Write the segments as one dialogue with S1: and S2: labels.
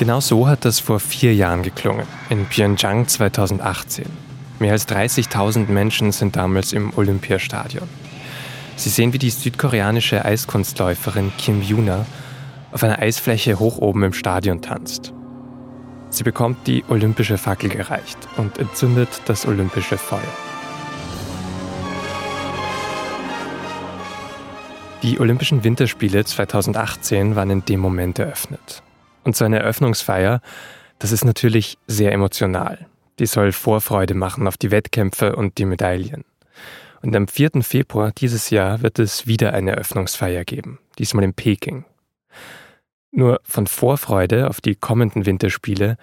S1: Genau so hat das vor vier Jahren geklungen, in Pyeongchang 2018. Mehr als 30.000 Menschen sind damals im Olympiastadion. Sie sehen, wie die südkoreanische Eiskunstläuferin Kim Yuna auf einer Eisfläche hoch oben im Stadion tanzt. Sie bekommt die olympische Fackel gereicht und entzündet das olympische Feuer. Die Olympischen Winterspiele 2018 waren in dem Moment eröffnet. Und so eine Eröffnungsfeier, das ist natürlich sehr emotional. Die soll Vorfreude machen auf die Wettkämpfe und die Medaillen. Und am 4. Februar dieses Jahr wird es wieder eine Eröffnungsfeier geben, diesmal in Peking. Nur von Vorfreude auf die kommenden Winterspiele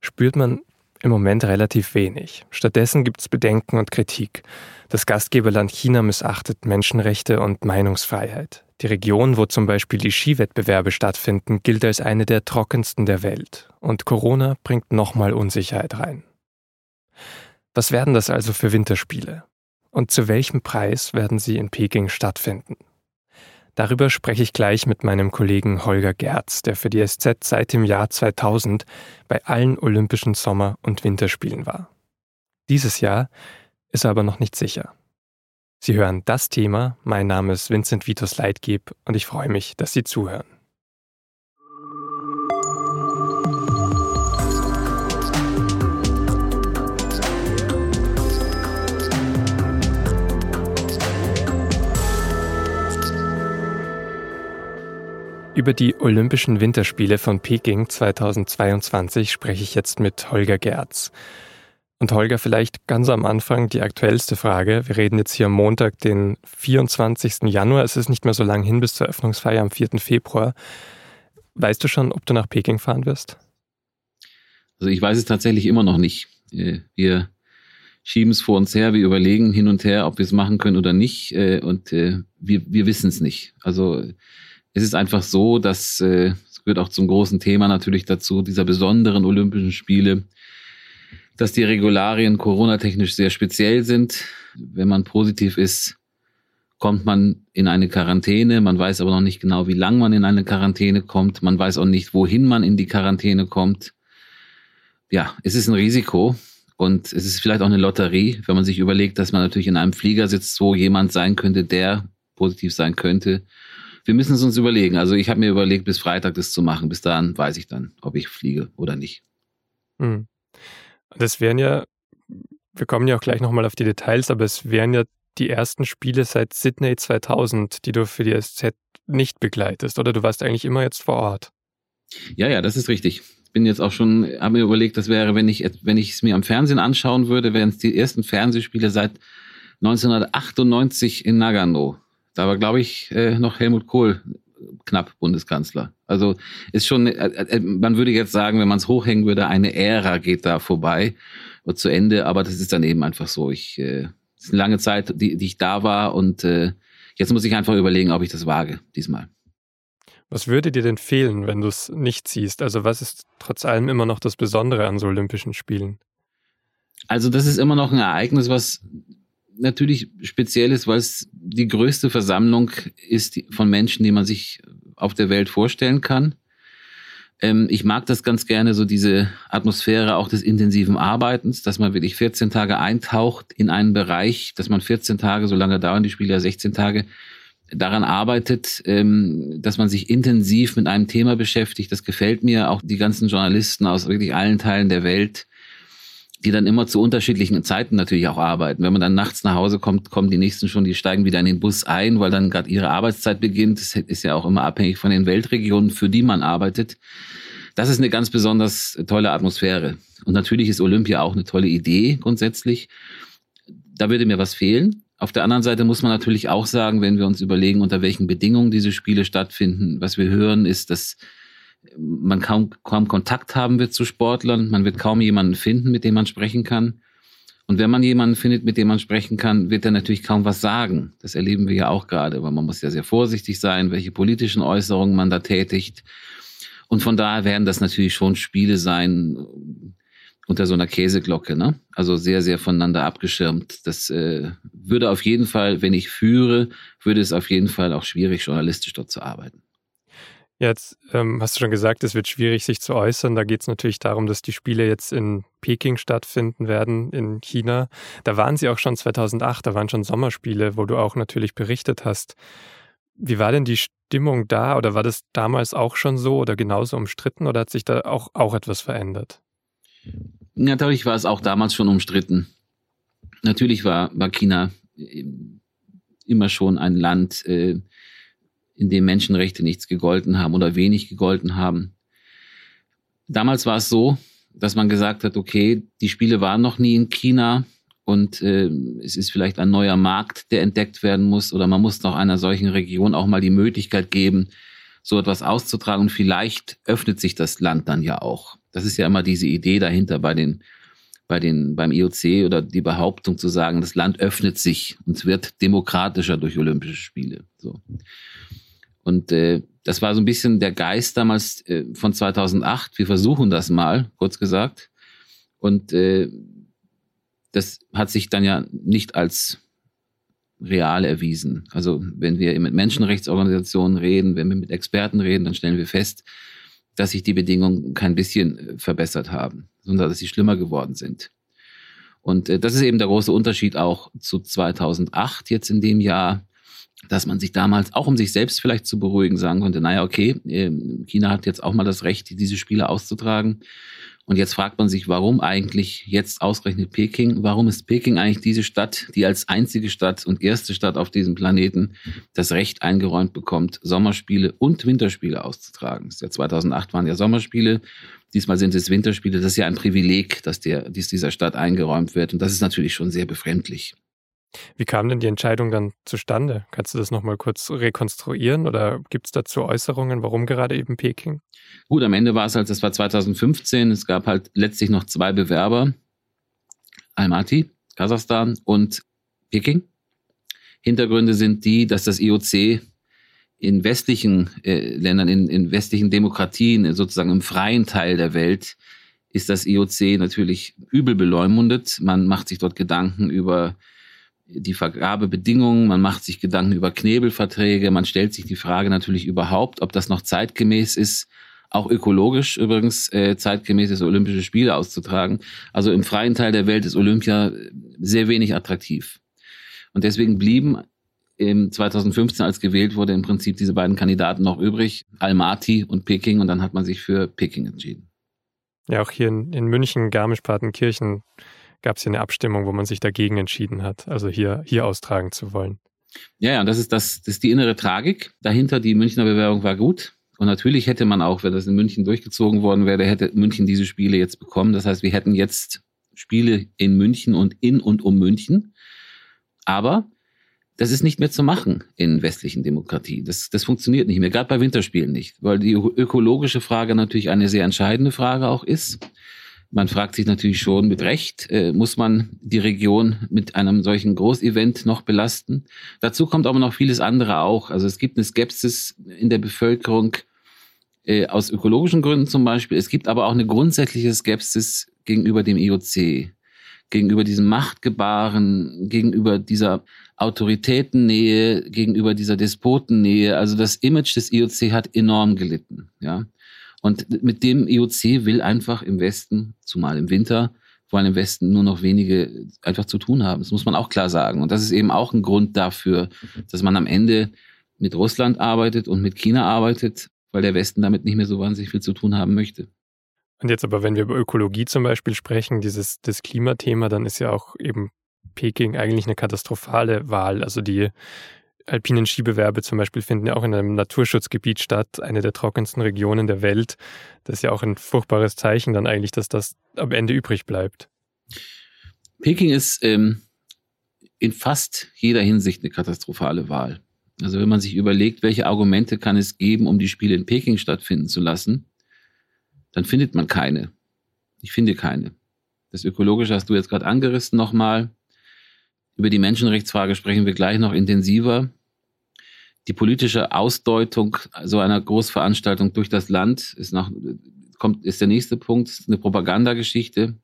S1: spürt man im Moment relativ wenig. Stattdessen gibt es Bedenken und Kritik. Das Gastgeberland China missachtet Menschenrechte und Meinungsfreiheit. Die Region, wo zum Beispiel die Skiwettbewerbe stattfinden, gilt als eine der trockensten der Welt. Und Corona bringt nochmal Unsicherheit rein. Was werden das also für Winterspiele? Und zu welchem Preis werden sie in Peking stattfinden? Darüber spreche ich gleich mit meinem Kollegen Holger Gerz, der für die SZ seit dem Jahr 2000 bei allen Olympischen Sommer- und Winterspielen war. Dieses Jahr ist er aber noch nicht sicher. Sie hören das Thema. Mein Name ist Vincent Vitus Leitgeb und ich freue mich, dass Sie zuhören. Über die Olympischen Winterspiele von Peking 2022 spreche ich jetzt mit Holger Gerz. Und Holger, vielleicht ganz am Anfang die aktuellste Frage. Wir reden jetzt hier am Montag, den 24. Januar. Es ist nicht mehr so lang hin bis zur Öffnungsfeier am 4. Februar. Weißt du schon, ob du nach Peking fahren wirst?
S2: Also ich weiß es tatsächlich immer noch nicht. Äh, wir schieben es vor uns her, wir überlegen hin und her, ob wir es machen können oder nicht. Äh, und äh, wir, wir wissen es nicht. Also es ist einfach so, dass es gehört auch zum großen Thema natürlich dazu, dieser besonderen Olympischen Spiele, dass die Regularien Corona-technisch sehr speziell sind. Wenn man positiv ist, kommt man in eine Quarantäne. Man weiß aber noch nicht genau, wie lang man in eine Quarantäne kommt. Man weiß auch nicht, wohin man in die Quarantäne kommt. Ja, es ist ein Risiko und es ist vielleicht auch eine Lotterie, wenn man sich überlegt, dass man natürlich in einem Flieger sitzt, wo jemand sein könnte, der positiv sein könnte wir müssen es uns überlegen. Also ich habe mir überlegt, bis Freitag das zu machen. Bis dahin weiß ich dann, ob ich fliege oder nicht.
S1: Hm. Das wären ja, wir kommen ja auch gleich nochmal auf die Details, aber es wären ja die ersten Spiele seit Sydney 2000, die du für die SZ nicht begleitest, oder du warst eigentlich immer jetzt vor Ort?
S2: Ja, ja, das ist richtig. Ich bin jetzt auch schon, habe mir überlegt, das wäre, wenn ich, wenn ich es mir am Fernsehen anschauen würde, wären es die ersten Fernsehspiele seit 1998 in Nagano. Da war, glaube ich, äh, noch Helmut Kohl knapp Bundeskanzler. Also ist schon, äh, äh, man würde jetzt sagen, wenn man es hochhängen würde, eine Ära geht da vorbei und zu Ende, aber das ist dann eben einfach so. Ich, äh, es ist eine lange Zeit, die, die ich da war und äh, jetzt muss ich einfach überlegen, ob ich das wage diesmal.
S1: Was würde dir denn fehlen, wenn du es nicht siehst? Also was ist trotz allem immer noch das Besondere an so Olympischen Spielen?
S2: Also das ist immer noch ein Ereignis, was natürlich speziell ist, weil es die größte Versammlung ist von Menschen, die man sich auf der Welt vorstellen kann. Ähm, ich mag das ganz gerne, so diese Atmosphäre auch des intensiven Arbeitens, dass man wirklich 14 Tage eintaucht in einen Bereich, dass man 14 Tage, so lange dauern die Spiele ja 16 Tage, daran arbeitet, ähm, dass man sich intensiv mit einem Thema beschäftigt. Das gefällt mir. Auch die ganzen Journalisten aus wirklich allen Teilen der Welt die dann immer zu unterschiedlichen Zeiten natürlich auch arbeiten. Wenn man dann nachts nach Hause kommt, kommen die nächsten schon, die steigen wieder in den Bus ein, weil dann gerade ihre Arbeitszeit beginnt. Das ist ja auch immer abhängig von den Weltregionen, für die man arbeitet. Das ist eine ganz besonders tolle Atmosphäre. Und natürlich ist Olympia auch eine tolle Idee grundsätzlich. Da würde mir was fehlen. Auf der anderen Seite muss man natürlich auch sagen, wenn wir uns überlegen, unter welchen Bedingungen diese Spiele stattfinden, was wir hören, ist, dass man kaum, kaum Kontakt haben wird zu Sportlern, man wird kaum jemanden finden, mit dem man sprechen kann. Und wenn man jemanden findet, mit dem man sprechen kann, wird er natürlich kaum was sagen. Das erleben wir ja auch gerade, weil man muss ja sehr vorsichtig sein, welche politischen Äußerungen man da tätigt. Und von daher werden das natürlich schon Spiele sein unter so einer Käseglocke, ne? Also sehr, sehr voneinander abgeschirmt. Das äh, würde auf jeden Fall, wenn ich führe, würde es auf jeden Fall auch schwierig, journalistisch dort zu arbeiten.
S1: Jetzt ähm, hast du schon gesagt, es wird schwierig, sich zu äußern. Da geht es natürlich darum, dass die Spiele jetzt in Peking stattfinden werden, in China. Da waren sie auch schon 2008, da waren schon Sommerspiele, wo du auch natürlich berichtet hast. Wie war denn die Stimmung da oder war das damals auch schon so oder genauso umstritten oder hat sich da auch, auch etwas verändert?
S2: Natürlich war es auch damals schon umstritten. Natürlich war, war China äh, immer schon ein Land, äh, in dem Menschenrechte nichts gegolten haben oder wenig gegolten haben. Damals war es so, dass man gesagt hat, okay, die Spiele waren noch nie in China und äh, es ist vielleicht ein neuer Markt, der entdeckt werden muss oder man muss noch einer solchen Region auch mal die Möglichkeit geben, so etwas auszutragen und vielleicht öffnet sich das Land dann ja auch. Das ist ja immer diese Idee dahinter bei den bei den beim IOC oder die Behauptung zu sagen, das Land öffnet sich und wird demokratischer durch Olympische Spiele. So. Und äh, das war so ein bisschen der Geist damals äh, von 2008. Wir versuchen das mal, kurz gesagt. Und äh, das hat sich dann ja nicht als real erwiesen. Also wenn wir mit Menschenrechtsorganisationen reden, wenn wir mit Experten reden, dann stellen wir fest, dass sich die Bedingungen kein bisschen äh, verbessert haben, sondern dass sie schlimmer geworden sind. Und äh, das ist eben der große Unterschied auch zu 2008 jetzt in dem Jahr dass man sich damals auch um sich selbst vielleicht zu beruhigen sagen konnte, naja, okay, ähm, China hat jetzt auch mal das Recht, diese Spiele auszutragen. Und jetzt fragt man sich, warum eigentlich jetzt ausgerechnet Peking? Warum ist Peking eigentlich diese Stadt, die als einzige Stadt und erste Stadt auf diesem Planeten das Recht eingeräumt bekommt, Sommerspiele und Winterspiele auszutragen? Ja 2008 waren ja Sommerspiele, diesmal sind es Winterspiele. Das ist ja ein Privileg, dass der, dies dieser Stadt eingeräumt wird. Und das ist natürlich schon sehr befremdlich.
S1: Wie kam denn die Entscheidung dann zustande? Kannst du das nochmal kurz rekonstruieren oder gibt es dazu Äußerungen, warum gerade eben Peking?
S2: Gut, am Ende war es halt, das war 2015, es gab halt letztlich noch zwei Bewerber, Almaty, Kasachstan und Peking. Hintergründe sind die, dass das IOC in westlichen äh, Ländern, in, in westlichen Demokratien, sozusagen im freien Teil der Welt, ist das IOC natürlich übel beleumundet. Man macht sich dort Gedanken über die Vergabebedingungen, man macht sich Gedanken über Knebelverträge, man stellt sich die Frage natürlich überhaupt, ob das noch zeitgemäß ist, auch ökologisch übrigens äh, zeitgemäß ist, Olympische Spiele auszutragen. Also im freien Teil der Welt ist Olympia sehr wenig attraktiv. Und deswegen blieben im 2015, als gewählt wurde, im Prinzip diese beiden Kandidaten noch übrig, Almaty und Peking, und dann hat man sich für Peking entschieden.
S1: Ja, auch hier in, in München, Garmisch-Partenkirchen gab es hier eine Abstimmung, wo man sich dagegen entschieden hat, also hier, hier austragen zu wollen.
S2: Ja, ja, das ist das, das ist die innere Tragik. Dahinter die Münchner Bewerbung war gut. Und natürlich hätte man auch, wenn das in München durchgezogen worden wäre, hätte München diese Spiele jetzt bekommen. Das heißt, wir hätten jetzt Spiele in München und in und um München. Aber das ist nicht mehr zu machen in westlichen Demokratien. Das, das funktioniert nicht mehr, gerade bei Winterspielen nicht, weil die ökologische Frage natürlich eine sehr entscheidende Frage auch ist. Man fragt sich natürlich schon mit Recht, äh, muss man die Region mit einem solchen Großevent noch belasten? Dazu kommt aber noch vieles andere auch. Also es gibt eine Skepsis in der Bevölkerung äh, aus ökologischen Gründen zum Beispiel. Es gibt aber auch eine grundsätzliche Skepsis gegenüber dem IOC, gegenüber diesem Machtgebaren, gegenüber dieser Autoritätennähe, gegenüber dieser Despotennähe. Also das Image des IOC hat enorm gelitten. Ja. Und mit dem IOC will einfach im Westen, zumal im Winter, vor allem im Westen nur noch wenige einfach zu tun haben. Das muss man auch klar sagen. Und das ist eben auch ein Grund dafür, dass man am Ende mit Russland arbeitet und mit China arbeitet, weil der Westen damit nicht mehr so wahnsinnig viel zu tun haben möchte.
S1: Und jetzt aber, wenn wir über Ökologie zum Beispiel sprechen, dieses das Klimathema, dann ist ja auch eben Peking eigentlich eine katastrophale Wahl. Also die alpinen Skibewerbe zum Beispiel finden ja auch in einem Naturschutzgebiet statt, eine der trockensten Regionen der Welt. Das ist ja auch ein furchtbares Zeichen dann eigentlich, dass das am Ende übrig bleibt.
S2: Peking ist ähm, in fast jeder Hinsicht eine katastrophale Wahl. Also wenn man sich überlegt, welche Argumente kann es geben, um die Spiele in Peking stattfinden zu lassen, dann findet man keine. Ich finde keine. Das Ökologische hast du jetzt gerade angerissen nochmal. Über die Menschenrechtsfrage sprechen wir gleich noch intensiver. Die politische Ausdeutung so einer Großveranstaltung durch das Land ist noch, kommt, ist der nächste Punkt, ist eine Propagandageschichte.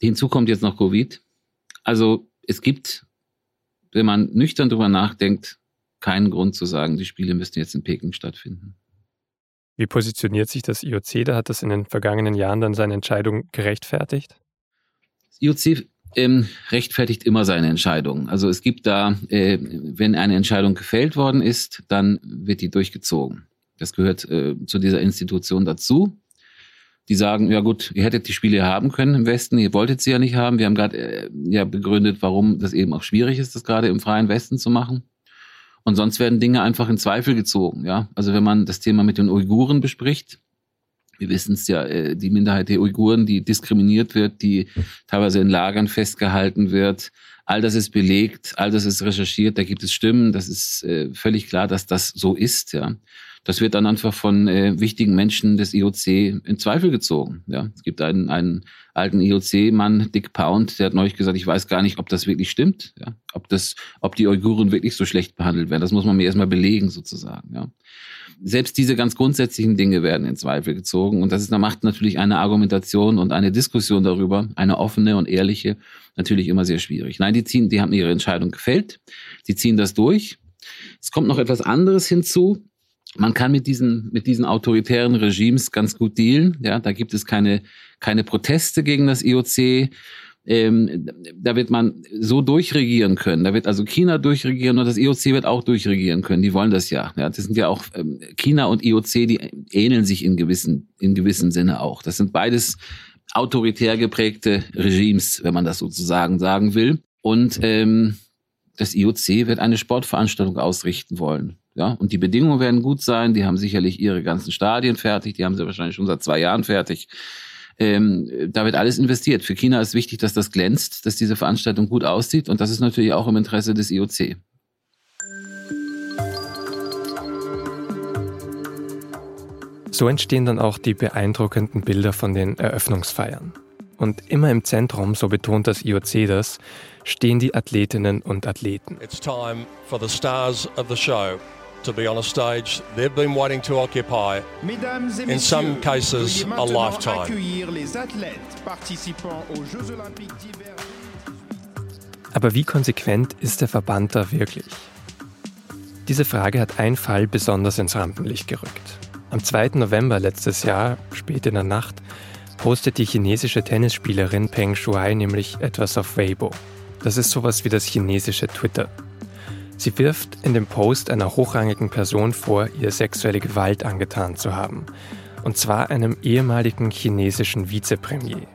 S2: Hinzu kommt jetzt noch Covid. Also es gibt, wenn man nüchtern drüber nachdenkt, keinen Grund zu sagen, die Spiele müssten jetzt in Peking stattfinden.
S1: Wie positioniert sich das IOC? Da hat das in den vergangenen Jahren dann seine Entscheidung gerechtfertigt?
S2: Das IOC ähm, rechtfertigt immer seine Entscheidung. Also es gibt da, äh, wenn eine Entscheidung gefällt worden ist, dann wird die durchgezogen. Das gehört äh, zu dieser Institution dazu. Die sagen, ja gut, ihr hättet die Spiele haben können im Westen, ihr wolltet sie ja nicht haben. Wir haben gerade äh, ja begründet, warum das eben auch schwierig ist, das gerade im freien Westen zu machen. Und sonst werden Dinge einfach in Zweifel gezogen. Ja, also wenn man das Thema mit den Uiguren bespricht, wir wissen es ja, äh, die Minderheit der Uiguren, die diskriminiert wird, die teilweise in Lagern festgehalten wird. All das ist belegt, all das ist recherchiert, da gibt es Stimmen, das ist äh, völlig klar, dass das so ist, ja. Das wird dann einfach von äh, wichtigen Menschen des IOC in Zweifel gezogen. Ja, es gibt einen, einen alten IOC-Mann, Dick Pound, der hat neulich gesagt, ich weiß gar nicht, ob das wirklich stimmt, ja, ob das, ob die Uiguren wirklich so schlecht behandelt werden. Das muss man mir erstmal belegen, sozusagen. Ja. Selbst diese ganz grundsätzlichen Dinge werden in Zweifel gezogen und das ist, macht natürlich eine Argumentation und eine Diskussion darüber, eine offene und ehrliche, natürlich immer sehr schwierig. Nein, die ziehen, die haben ihre Entscheidung gefällt, die ziehen das durch. Es kommt noch etwas anderes hinzu man kann mit diesen, mit diesen autoritären Regimes ganz gut dealen. Ja, da gibt es keine, keine Proteste gegen das IOC. Ähm, da wird man so durchregieren können. Da wird also China durchregieren und das IOC wird auch durchregieren können. Die wollen das ja. ja das sind ja auch ähm, China und IOC, die ähneln sich in gewissen, in gewissem Sinne auch. Das sind beides autoritär geprägte Regimes, wenn man das sozusagen sagen will. Und ähm, das IOC wird eine Sportveranstaltung ausrichten wollen. Ja, und die Bedingungen werden gut sein. Die haben sicherlich ihre ganzen Stadien fertig. Die haben sie wahrscheinlich schon seit zwei Jahren fertig. Ähm, da wird alles investiert. Für China ist wichtig, dass das glänzt, dass diese Veranstaltung gut aussieht. Und das ist natürlich auch im Interesse des IOC.
S1: So entstehen dann auch die beeindruckenden Bilder von den Eröffnungsfeiern. Und immer im Zentrum, so betont das IOC das, stehen die Athletinnen und Athleten. It's time for the stars of the show to be on a stage they've been waiting to occupy, in some cases a lifetime. Aber wie konsequent ist der Verband da wirklich? Diese Frage hat ein Fall besonders ins Rampenlicht gerückt. Am 2. November letztes Jahr, spät in der Nacht, postet die chinesische Tennisspielerin Peng Shuai nämlich etwas auf Weibo. Das ist sowas wie das chinesische Twitter. Sie wirft in dem Post einer hochrangigen Person vor, ihr sexuelle Gewalt angetan zu haben. Und zwar einem ehemaligen chinesischen Vizepremier.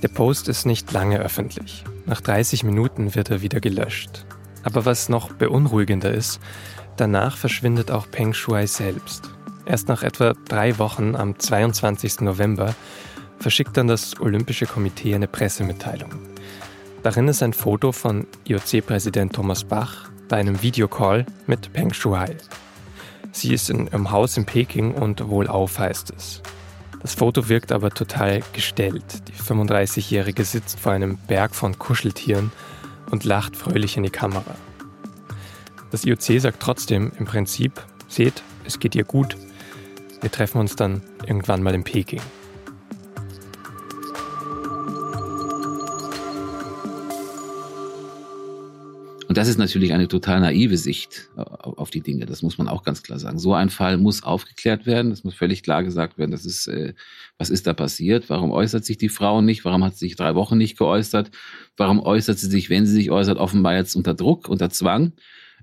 S1: Der Post ist nicht lange öffentlich. Nach 30 Minuten wird er wieder gelöscht. Aber was noch beunruhigender ist, danach verschwindet auch Peng Shuai selbst. Erst nach etwa drei Wochen am 22. November verschickt dann das Olympische Komitee eine Pressemitteilung. Darin ist ein Foto von IOC-Präsident Thomas Bach, bei einem Videocall mit Peng Shuai. Sie ist in ihrem Haus in Peking und wohlauf heißt es. Das Foto wirkt aber total gestellt. Die 35-Jährige sitzt vor einem Berg von Kuscheltieren und lacht fröhlich in die Kamera. Das IOC sagt trotzdem im Prinzip, seht, es geht ihr gut. Wir treffen uns dann irgendwann mal in Peking.
S2: Das ist natürlich eine total naive Sicht äh, auf die Dinge. Das muss man auch ganz klar sagen. So ein Fall muss aufgeklärt werden. Das muss völlig klar gesagt werden. Das ist, äh, was ist da passiert? Warum äußert sich die Frau nicht? Warum hat sie sich drei Wochen nicht geäußert? Warum äußert sie sich, wenn sie sich äußert, offenbar jetzt unter Druck, unter Zwang?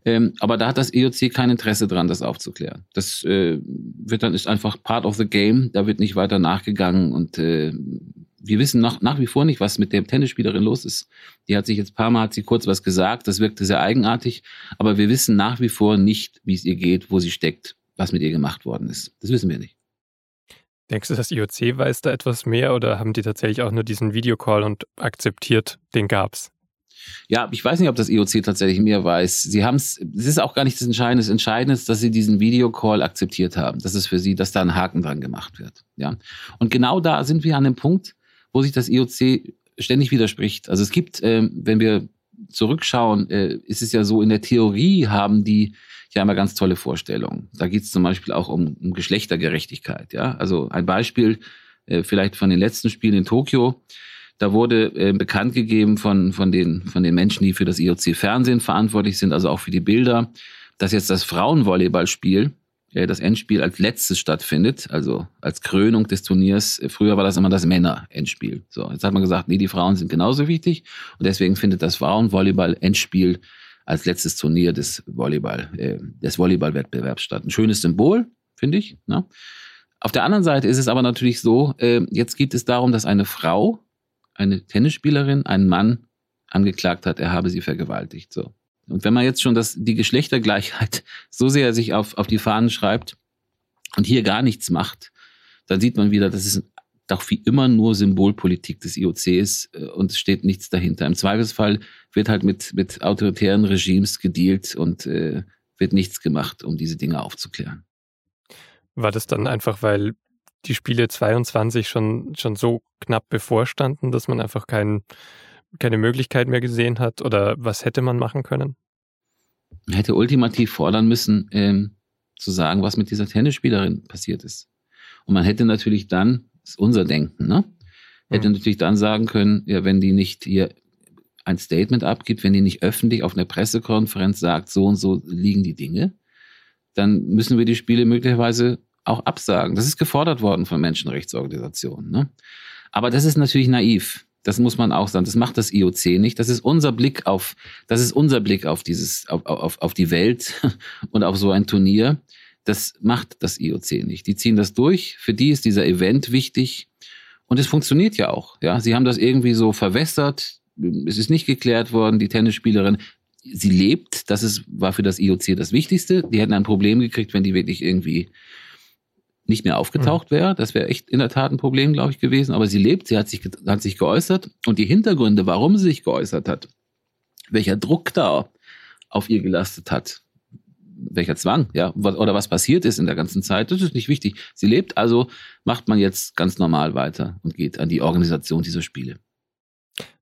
S2: Ähm, aber da hat das EOC kein Interesse dran, das aufzuklären. Das äh, wird dann ist einfach part of the game. Da wird nicht weiter nachgegangen und äh, wir wissen nach, nach wie vor nicht, was mit der Tennisspielerin los ist. Die hat sich jetzt ein paar Mal, hat sie kurz was gesagt, das wirkte sehr eigenartig, aber wir wissen nach wie vor nicht, wie es ihr geht, wo sie steckt, was mit ihr gemacht worden ist. Das wissen wir nicht.
S1: Denkst du, das IOC weiß da etwas mehr oder haben die tatsächlich auch nur diesen Videocall und akzeptiert, den gab's?
S2: Ja, ich weiß nicht, ob das IOC tatsächlich mehr weiß. Sie haben es, es ist auch gar nicht das Entscheidende. Das Entscheidende ist, dass sie diesen Videocall akzeptiert haben. Das ist für sie, dass da ein Haken dran gemacht wird. Ja. Und genau da sind wir an dem Punkt, wo sich das IOC ständig widerspricht. Also es gibt, äh, wenn wir zurückschauen, äh, ist es ja so, in der Theorie haben die ja immer ganz tolle Vorstellungen. Da geht es zum Beispiel auch um, um Geschlechtergerechtigkeit. Ja, also ein Beispiel äh, vielleicht von den letzten Spielen in Tokio. Da wurde äh, bekannt gegeben von, von, den, von den Menschen, die für das IOC-Fernsehen verantwortlich sind, also auch für die Bilder. dass jetzt das Frauenvolleyballspiel das Endspiel als letztes stattfindet, also als Krönung des Turniers. Früher war das immer das Männer-Endspiel. So, jetzt hat man gesagt, nee, die Frauen sind genauso wichtig und deswegen findet das Frauenvolleyball-Endspiel als letztes Turnier des Volleyball, äh, des Volleyball-Wettbewerbs statt. Ein schönes Symbol, finde ich. Ne? Auf der anderen Seite ist es aber natürlich so, äh, jetzt geht es darum, dass eine Frau, eine Tennisspielerin, einen Mann angeklagt hat, er habe sie vergewaltigt. So. Und wenn man jetzt schon das, die Geschlechtergleichheit so sehr sich auf, auf die Fahnen schreibt und hier gar nichts macht, dann sieht man wieder, dass es doch wie immer nur Symbolpolitik des IOC ist äh, und es steht nichts dahinter. Im Zweifelsfall wird halt mit, mit autoritären Regimes gedealt und äh, wird nichts gemacht, um diese Dinge aufzuklären.
S1: War das dann einfach, weil die Spiele 22 schon, schon so knapp bevorstanden, dass man einfach kein, keine Möglichkeit mehr gesehen hat? Oder was hätte man machen können?
S2: Man hätte ultimativ fordern müssen, ähm, zu sagen, was mit dieser Tennisspielerin passiert ist. Und man hätte natürlich dann, das ist unser Denken, ne? Hätte mhm. natürlich dann sagen können, ja, wenn die nicht hier ein Statement abgibt, wenn die nicht öffentlich auf einer Pressekonferenz sagt, so und so liegen die Dinge, dann müssen wir die Spiele möglicherweise auch absagen. Das ist gefordert worden von Menschenrechtsorganisationen. Ne? Aber das ist natürlich naiv. Das muss man auch sagen. Das macht das IOC nicht. Das ist unser Blick auf, das ist unser Blick auf dieses, auf, auf, auf die Welt und auf so ein Turnier. Das macht das IOC nicht. Die ziehen das durch. Für die ist dieser Event wichtig. Und es funktioniert ja auch. Ja, sie haben das irgendwie so verwässert. Es ist nicht geklärt worden. Die Tennisspielerin, sie lebt. Das ist, war für das IOC das Wichtigste. Die hätten ein Problem gekriegt, wenn die wirklich irgendwie nicht mehr aufgetaucht mhm. wäre. Das wäre echt in der Tat ein Problem, glaube ich, gewesen. Aber sie lebt, sie hat sich, hat sich geäußert. Und die Hintergründe, warum sie sich geäußert hat, welcher Druck da auf ihr gelastet hat, welcher Zwang, ja, oder was passiert ist in der ganzen Zeit, das ist nicht wichtig. Sie lebt, also macht man jetzt ganz normal weiter und geht an die Organisation dieser Spiele.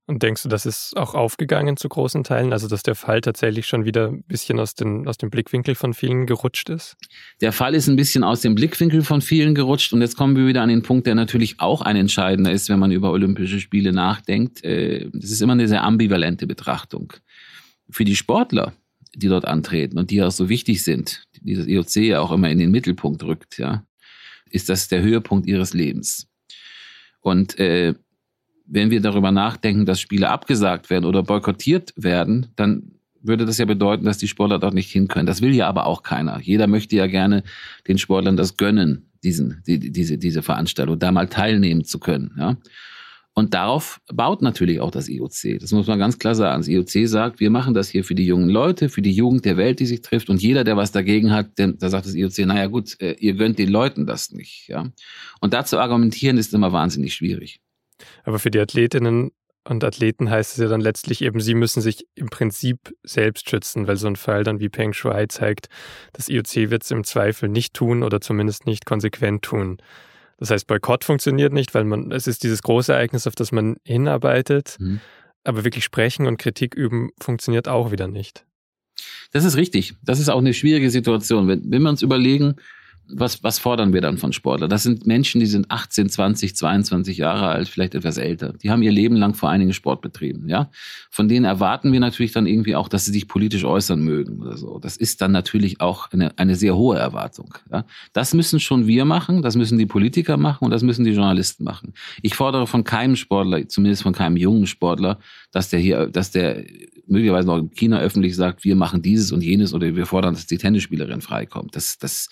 S1: Und denkst du, das ist auch aufgegangen zu großen Teilen? Also, dass der Fall tatsächlich schon wieder ein bisschen aus, den, aus dem Blickwinkel von vielen gerutscht ist?
S2: Der Fall ist ein bisschen aus dem Blickwinkel von vielen gerutscht. Und jetzt kommen wir wieder an den Punkt, der natürlich auch ein entscheidender ist, wenn man über Olympische Spiele nachdenkt. Äh, das ist immer eine sehr ambivalente Betrachtung. Für die Sportler, die dort antreten und die auch so wichtig sind, die das IOC ja auch immer in den Mittelpunkt rückt, ja, ist das der Höhepunkt ihres Lebens. Und äh, wenn wir darüber nachdenken, dass Spiele abgesagt werden oder boykottiert werden, dann würde das ja bedeuten, dass die Sportler dort nicht hin können. Das will ja aber auch keiner. Jeder möchte ja gerne den Sportlern das gönnen, diesen, die, diese, diese Veranstaltung, da mal teilnehmen zu können. Ja? Und darauf baut natürlich auch das IOC. Das muss man ganz klar sagen. Das IOC sagt, wir machen das hier für die jungen Leute, für die Jugend der Welt, die sich trifft. Und jeder, der was dagegen hat, der, da sagt das IOC, naja gut, äh, ihr gönnt den Leuten das nicht. Ja? Und dazu argumentieren ist immer wahnsinnig schwierig.
S1: Aber für die Athletinnen und Athleten heißt es ja dann letztlich eben, sie müssen sich im Prinzip selbst schützen, weil so ein Fall dann wie Peng Shuai zeigt, das IOC wird es im Zweifel nicht tun oder zumindest nicht konsequent tun. Das heißt, Boykott funktioniert nicht, weil man, es ist dieses große Ereignis, auf das man hinarbeitet, mhm. aber wirklich sprechen und Kritik üben funktioniert auch wieder nicht.
S2: Das ist richtig. Das ist auch eine schwierige Situation. Wenn, wenn wir uns überlegen, was, was fordern wir dann von Sportlern? Das sind Menschen, die sind 18, 20, 22 Jahre alt, vielleicht etwas älter. Die haben ihr Leben lang vor einigen Sport betrieben, ja. Von denen erwarten wir natürlich dann irgendwie auch, dass sie sich politisch äußern mögen oder so. Das ist dann natürlich auch eine, eine sehr hohe Erwartung, ja. Das müssen schon wir machen, das müssen die Politiker machen und das müssen die Journalisten machen. Ich fordere von keinem Sportler, zumindest von keinem jungen Sportler, dass der hier, dass der möglicherweise noch in China öffentlich sagt, wir machen dieses und jenes oder wir fordern, dass die Tennisspielerin freikommt. Das, das,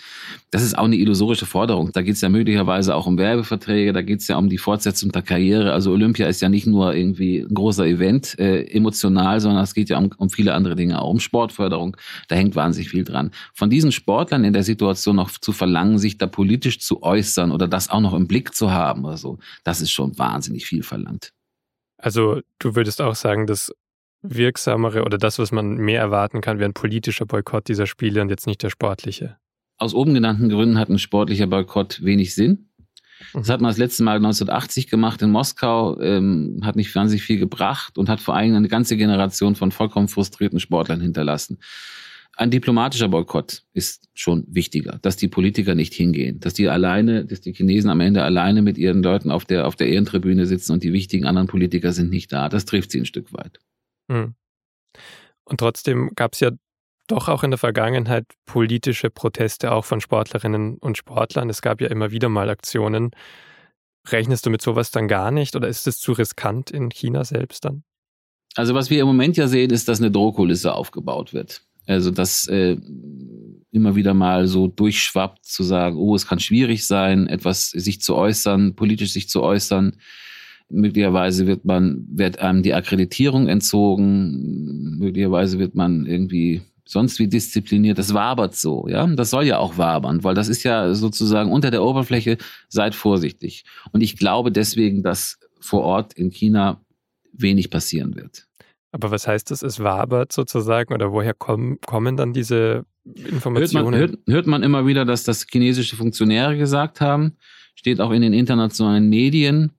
S2: das ist auch eine illusorische Forderung. Da geht es ja möglicherweise auch um Werbeverträge, da geht es ja um die Fortsetzung der Karriere. Also Olympia ist ja nicht nur irgendwie ein großer Event, äh, emotional, sondern es geht ja um, um viele andere Dinge, auch um Sportförderung. Da hängt wahnsinnig viel dran. Von diesen Sportlern in der Situation noch zu verlangen, sich da politisch zu äußern oder das auch noch im Blick zu haben oder so, das ist schon wahnsinnig viel verlangt.
S1: Also du würdest auch sagen, dass wirksamere oder das, was man mehr erwarten kann, wäre ein politischer Boykott dieser Spiele und jetzt nicht der sportliche?
S2: Aus oben genannten Gründen hat ein sportlicher Boykott wenig Sinn. Das hat man das letzte Mal 1980 gemacht in Moskau, ähm, hat nicht wahnsinnig viel gebracht und hat vor allem eine ganze Generation von vollkommen frustrierten Sportlern hinterlassen. Ein diplomatischer Boykott ist schon wichtiger, dass die Politiker nicht hingehen, dass die alleine, dass die Chinesen am Ende alleine mit ihren Leuten auf der, auf der Ehrentribüne sitzen und die wichtigen anderen Politiker sind nicht da. Das trifft sie ein Stück weit.
S1: Hm. Und trotzdem gab es ja doch auch in der Vergangenheit politische Proteste auch von Sportlerinnen und Sportlern. Es gab ja immer wieder mal Aktionen. Rechnest du mit sowas dann gar nicht oder ist es zu riskant in China selbst dann?
S2: Also was wir im Moment ja sehen, ist, dass eine Drohkulisse aufgebaut wird. Also dass äh, immer wieder mal so durchschwappt zu sagen, oh, es kann schwierig sein, etwas sich zu äußern, politisch sich zu äußern. Möglicherweise wird man, wird einem die Akkreditierung entzogen, möglicherweise wird man irgendwie sonst wie diszipliniert. Das wabert so, ja. Das soll ja auch wabern, weil das ist ja sozusagen unter der Oberfläche, seid vorsichtig. Und ich glaube deswegen, dass vor Ort in China wenig passieren wird.
S1: Aber was heißt das? Es wabert sozusagen oder woher kommen, kommen dann diese Informationen?
S2: Hört man, hört, hört man immer wieder, dass das chinesische Funktionäre gesagt haben, steht auch in den internationalen Medien,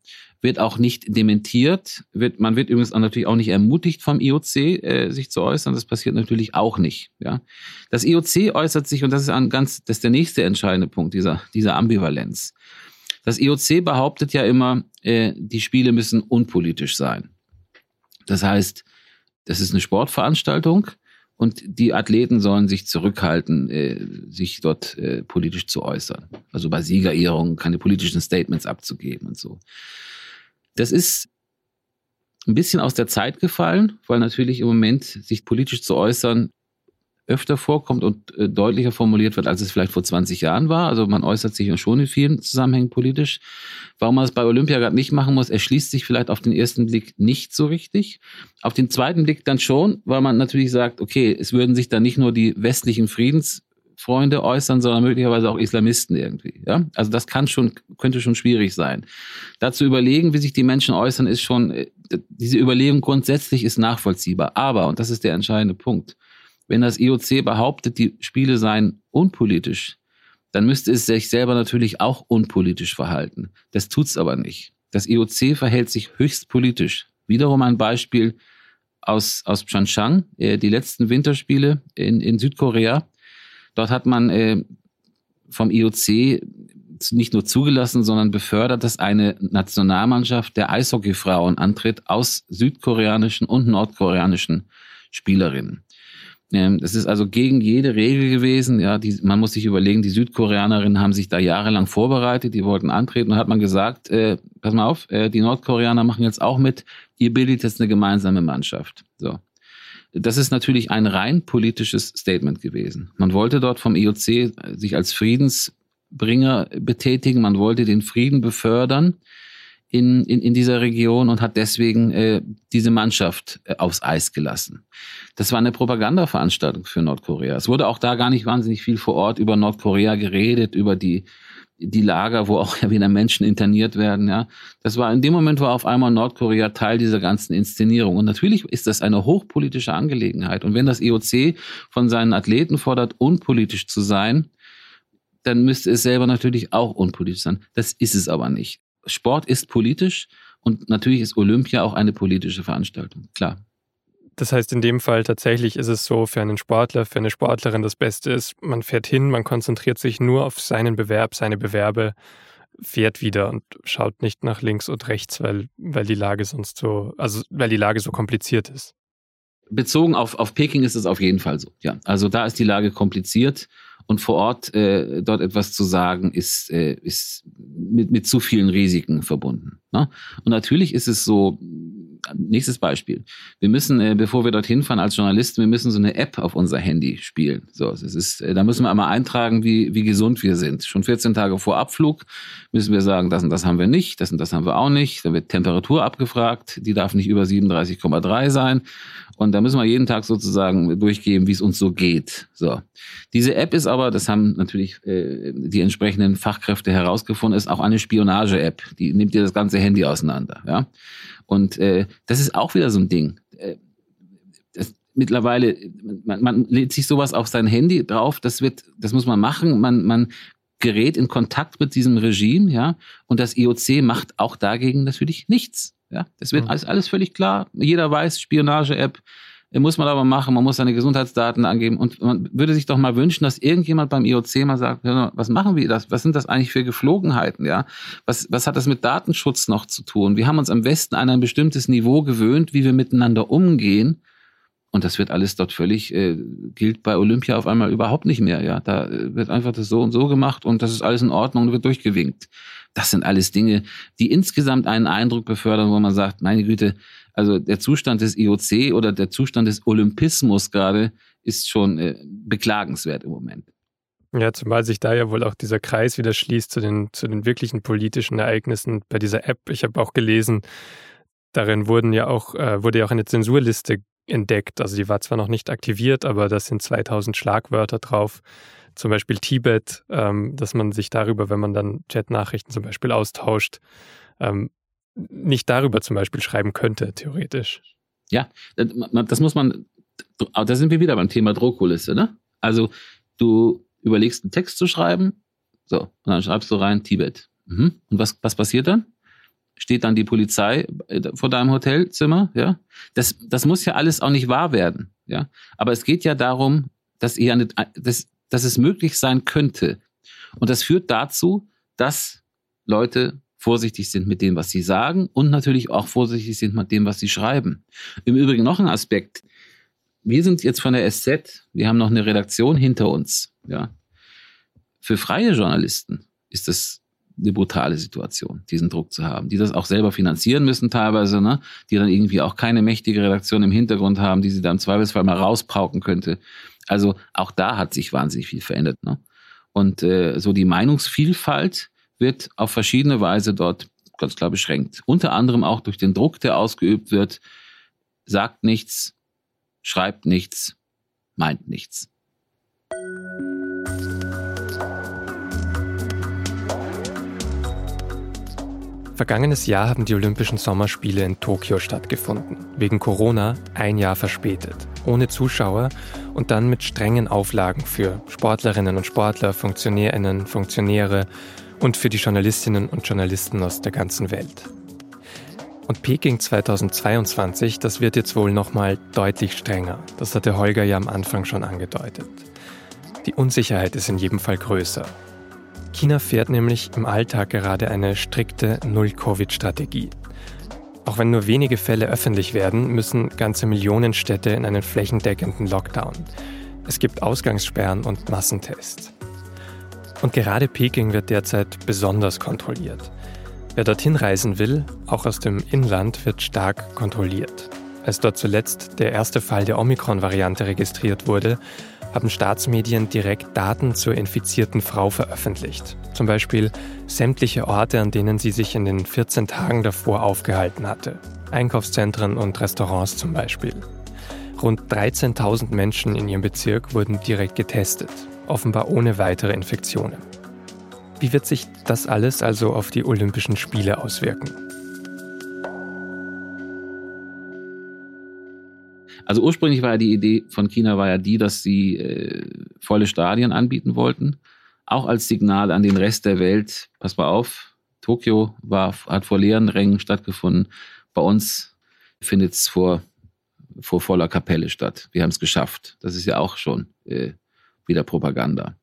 S2: wird auch nicht dementiert. Wird, man wird übrigens auch natürlich auch nicht ermutigt vom IOC, äh, sich zu äußern. Das passiert natürlich auch nicht. Ja, das IOC äußert sich und das ist ein ganz, das ist der nächste entscheidende Punkt dieser dieser Ambivalenz. Das IOC behauptet ja immer, äh, die Spiele müssen unpolitisch sein. Das heißt, das ist eine Sportveranstaltung und die Athleten sollen sich zurückhalten, äh, sich dort äh, politisch zu äußern. Also bei Siegerehrungen keine politischen Statements abzugeben und so. Das ist ein bisschen aus der Zeit gefallen, weil natürlich im Moment sich politisch zu äußern öfter vorkommt und äh, deutlicher formuliert wird, als es vielleicht vor 20 Jahren war. Also man äußert sich schon in vielen Zusammenhängen politisch. Warum man es bei Olympia gerade nicht machen muss, erschließt sich vielleicht auf den ersten Blick nicht so richtig. Auf den zweiten Blick dann schon, weil man natürlich sagt, okay, es würden sich dann nicht nur die westlichen Friedensfreunde äußern, sondern möglicherweise auch Islamisten irgendwie. Ja, also das kann schon, könnte schon schwierig sein. Dazu überlegen, wie sich die Menschen äußern, ist schon, äh, diese Überlegung grundsätzlich ist nachvollziehbar. Aber, und das ist der entscheidende Punkt, wenn das IOC behauptet, die Spiele seien unpolitisch, dann müsste es sich selber natürlich auch unpolitisch verhalten. Das tut's aber nicht. Das IOC verhält sich höchst politisch. Wiederum ein Beispiel aus, aus Pyeongchang, äh, die letzten Winterspiele in, in Südkorea. Dort hat man äh, vom IOC nicht nur zugelassen, sondern befördert, dass eine Nationalmannschaft der Eishockeyfrauen antritt aus südkoreanischen und nordkoreanischen Spielerinnen. Ähm, es ist also gegen jede Regel gewesen. Ja, die, man muss sich überlegen, die Südkoreanerinnen haben sich da jahrelang vorbereitet, die wollten antreten und hat man gesagt, äh, pass mal auf, äh, die Nordkoreaner machen jetzt auch mit, ihr bildet jetzt eine gemeinsame Mannschaft. So. Das ist natürlich ein rein politisches Statement gewesen. Man wollte dort vom IOC sich als Friedensbringer betätigen, man wollte den Frieden befördern in, in, in dieser Region und hat deswegen äh, diese Mannschaft äh, aufs Eis gelassen. Das war eine Propagandaveranstaltung für Nordkorea. Es wurde auch da gar nicht wahnsinnig viel vor Ort über Nordkorea geredet, über die die Lager, wo auch ja wieder Menschen interniert werden, ja. Das war in dem Moment war auf einmal Nordkorea Teil dieser ganzen Inszenierung. Und natürlich ist das eine hochpolitische Angelegenheit. Und wenn das IOC von seinen Athleten fordert, unpolitisch zu sein, dann müsste es selber natürlich auch unpolitisch sein. Das ist es aber nicht. Sport ist politisch und natürlich ist Olympia auch eine politische Veranstaltung, klar.
S1: Das heißt, in dem Fall tatsächlich ist es so, für einen Sportler, für eine Sportlerin das Beste ist, man fährt hin, man konzentriert sich nur auf seinen Bewerb, seine Bewerbe, fährt wieder und schaut nicht nach links und rechts, weil, weil die Lage sonst so, also weil die Lage so kompliziert ist.
S2: Bezogen auf, auf Peking ist es auf jeden Fall so, ja. Also da ist die Lage kompliziert und vor Ort äh, dort etwas zu sagen, ist, äh, ist mit, mit zu vielen Risiken verbunden. Ne? Und natürlich ist es so, nächstes Beispiel. Wir müssen, äh, bevor wir dorthin fahren als Journalisten, wir müssen so eine App auf unser Handy spielen. So, es ist, äh, da müssen wir einmal eintragen, wie, wie gesund wir sind. Schon 14 Tage vor Abflug müssen wir sagen, das und das haben wir nicht, das und das haben wir auch nicht. Dann wird Temperatur abgefragt, die darf nicht über 37,3 sein. Und da müssen wir jeden Tag sozusagen durchgeben, wie es uns so geht. So. Diese App ist aber, das haben natürlich äh, die entsprechenden Fachkräfte herausgefunden, ist auch eine Spionage-App. Die nimmt dir das ganze Handy auseinander. Ja. Und äh, das ist auch wieder so ein Ding. Äh, das, mittlerweile, man, man lädt sich sowas auf sein Handy drauf, das wird, das muss man machen. Man, man gerät in Kontakt mit diesem Regime, ja, und das IOC macht auch dagegen natürlich nichts. Ja, das wird mhm. alles, alles völlig klar. Jeder weiß, Spionage-App muss man aber machen. Man muss seine Gesundheitsdaten angeben. Und man würde sich doch mal wünschen, dass irgendjemand beim IOC mal sagt, was machen wir das? Was sind das eigentlich für Geflogenheiten? Ja, was, was hat das mit Datenschutz noch zu tun? Wir haben uns am Westen an ein bestimmtes Niveau gewöhnt, wie wir miteinander umgehen. Und das wird alles dort völlig, äh, gilt bei Olympia auf einmal überhaupt nicht mehr. Ja, da wird einfach das so und so gemacht und das ist alles in Ordnung und wird durchgewinkt. Das sind alles Dinge, die insgesamt einen Eindruck befördern, wo man sagt, meine Güte, also der Zustand des IOC oder der Zustand des Olympismus gerade ist schon äh, beklagenswert im Moment.
S1: Ja, zumal sich da ja wohl auch dieser Kreis wieder schließt zu den, zu den wirklichen politischen Ereignissen bei dieser App. Ich habe auch gelesen, darin wurden ja auch, äh, wurde ja auch eine Zensurliste entdeckt. Also die war zwar noch nicht aktiviert, aber da sind 2000 Schlagwörter drauf. Zum Beispiel Tibet, ähm, dass man sich darüber, wenn man dann Chatnachrichten zum Beispiel austauscht, ähm, nicht darüber zum Beispiel schreiben könnte, theoretisch.
S2: Ja, das muss man, da sind wir wieder beim Thema Drohkulisse, ne? Also du überlegst einen Text zu schreiben, so, und dann schreibst du rein Tibet. Mhm. Und was, was passiert dann? steht dann die Polizei äh, vor deinem Hotelzimmer, ja. Das, das muss ja alles auch nicht wahr werden, ja. Aber es geht ja darum, dass ihr eine, dass, dass es möglich sein könnte. Und das führt dazu, dass Leute vorsichtig sind mit dem, was sie sagen und natürlich auch vorsichtig sind mit dem, was sie schreiben. Im Übrigen noch ein Aspekt. Wir sind jetzt von der SZ, wir haben noch eine Redaktion hinter uns, ja. Für freie Journalisten ist das eine brutale Situation, diesen Druck zu haben, die das auch selber finanzieren müssen teilweise, ne? die dann irgendwie auch keine mächtige Redaktion im Hintergrund haben, die sie dann im Zweifelsfall mal rauspauken könnte. Also auch da hat sich wahnsinnig viel verändert. Ne? Und äh, so die Meinungsvielfalt wird auf verschiedene Weise dort ganz klar beschränkt. Unter anderem auch durch den Druck, der ausgeübt wird, sagt nichts, schreibt nichts, meint nichts.
S1: Vergangenes Jahr haben die Olympischen Sommerspiele in Tokio stattgefunden. Wegen Corona ein Jahr verspätet. Ohne Zuschauer und dann mit strengen Auflagen für Sportlerinnen und Sportler, Funktionärinnen, Funktionäre und für die Journalistinnen und Journalisten aus der ganzen Welt. Und Peking 2022, das wird jetzt wohl nochmal deutlich strenger. Das hatte Holger ja am Anfang schon angedeutet. Die Unsicherheit ist in jedem Fall größer. China fährt nämlich im Alltag gerade eine strikte Null-Covid-Strategie. Auch wenn nur wenige Fälle öffentlich werden, müssen ganze Millionen Städte in einen flächendeckenden Lockdown. Es gibt Ausgangssperren und Massentests. Und gerade Peking wird derzeit besonders kontrolliert. Wer dorthin reisen will, auch aus dem Inland, wird stark kontrolliert. Als dort zuletzt der erste Fall der Omikron-Variante registriert wurde, haben Staatsmedien direkt Daten zur infizierten Frau veröffentlicht. Zum Beispiel sämtliche Orte, an denen sie sich in den 14 Tagen davor aufgehalten hatte. Einkaufszentren und Restaurants zum Beispiel. Rund 13.000 Menschen in ihrem Bezirk wurden direkt getestet, offenbar ohne weitere Infektionen. Wie wird sich das alles also auf die Olympischen Spiele auswirken?
S2: Also ursprünglich war ja die Idee von China war ja die, dass sie äh, volle Stadien anbieten wollten, auch als Signal an den Rest der Welt. Pass mal auf, Tokio war, hat vor leeren Rängen stattgefunden. Bei uns findet es vor, vor voller Kapelle statt. Wir haben es geschafft. Das ist ja auch schon äh, wieder Propaganda.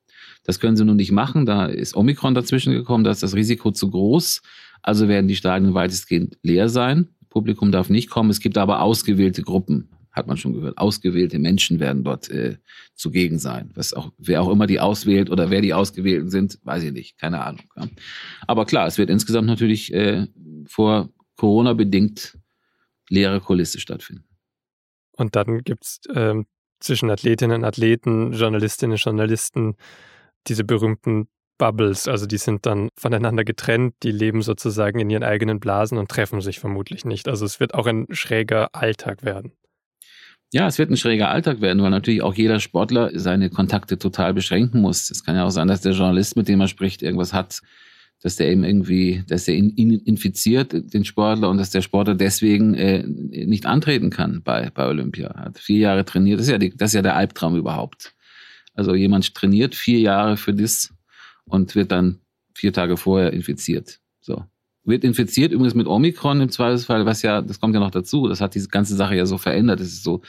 S2: Das können sie nun nicht machen. Da ist Omikron dazwischen gekommen. Da ist das Risiko zu groß. Also werden die Stadien weitestgehend leer sein. Publikum darf nicht kommen. Es gibt aber ausgewählte Gruppen hat man schon gehört. Ausgewählte Menschen werden dort äh, zugegen sein. Was auch, wer auch immer die auswählt oder wer die Ausgewählten sind, weiß ich nicht, keine Ahnung. Ja. Aber klar, es wird insgesamt natürlich äh, vor Corona bedingt leere Kulisse stattfinden.
S1: Und dann gibt's ähm, zwischen Athletinnen, Athleten, Journalistinnen, Journalisten diese berühmten Bubbles, also die sind dann voneinander getrennt, die leben sozusagen in ihren eigenen Blasen und treffen sich vermutlich nicht. Also es wird auch ein schräger Alltag werden.
S2: Ja, es wird ein schräger Alltag werden, weil natürlich auch jeder Sportler seine Kontakte total beschränken muss. Es kann ja auch sein, dass der Journalist, mit dem er spricht, irgendwas hat, dass der eben irgendwie, dass ihn, ihn infiziert, den Sportler, und dass der Sportler deswegen äh, nicht antreten kann bei, bei Olympia. Hat vier Jahre trainiert, das ist, ja die, das ist ja der Albtraum überhaupt. Also jemand trainiert vier Jahre für das und wird dann vier Tage vorher infiziert. So wird infiziert, übrigens mit Omikron im Zweifelsfall, was ja, das kommt ja noch dazu, das hat diese ganze Sache ja so verändert. Es ist so,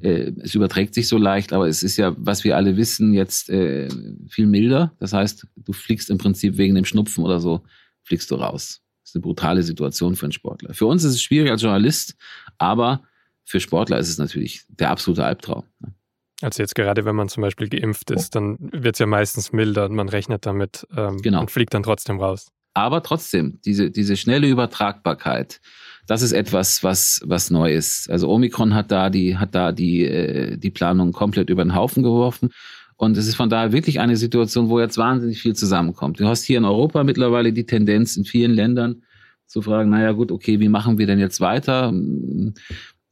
S2: äh, es überträgt sich so leicht, aber es ist ja, was wir alle wissen, jetzt äh, viel milder. Das heißt, du fliegst im Prinzip wegen dem Schnupfen oder so, fliegst du raus. Das ist eine brutale Situation für einen Sportler. Für uns ist es schwierig als Journalist, aber für Sportler ist es natürlich der absolute Albtraum. Ne?
S1: Also jetzt gerade, wenn man zum Beispiel geimpft ist, dann wird es ja meistens milder und man rechnet damit ähm,
S2: genau.
S1: und fliegt dann trotzdem raus.
S2: Aber trotzdem, diese, diese schnelle Übertragbarkeit, das ist etwas, was, was neu ist. Also Omikron hat da die, hat da die, äh, die Planung komplett über den Haufen geworfen. Und es ist von daher wirklich eine Situation, wo jetzt wahnsinnig viel zusammenkommt. Du hast hier in Europa mittlerweile die Tendenz in vielen Ländern zu fragen, naja gut, okay, wie machen wir denn jetzt weiter?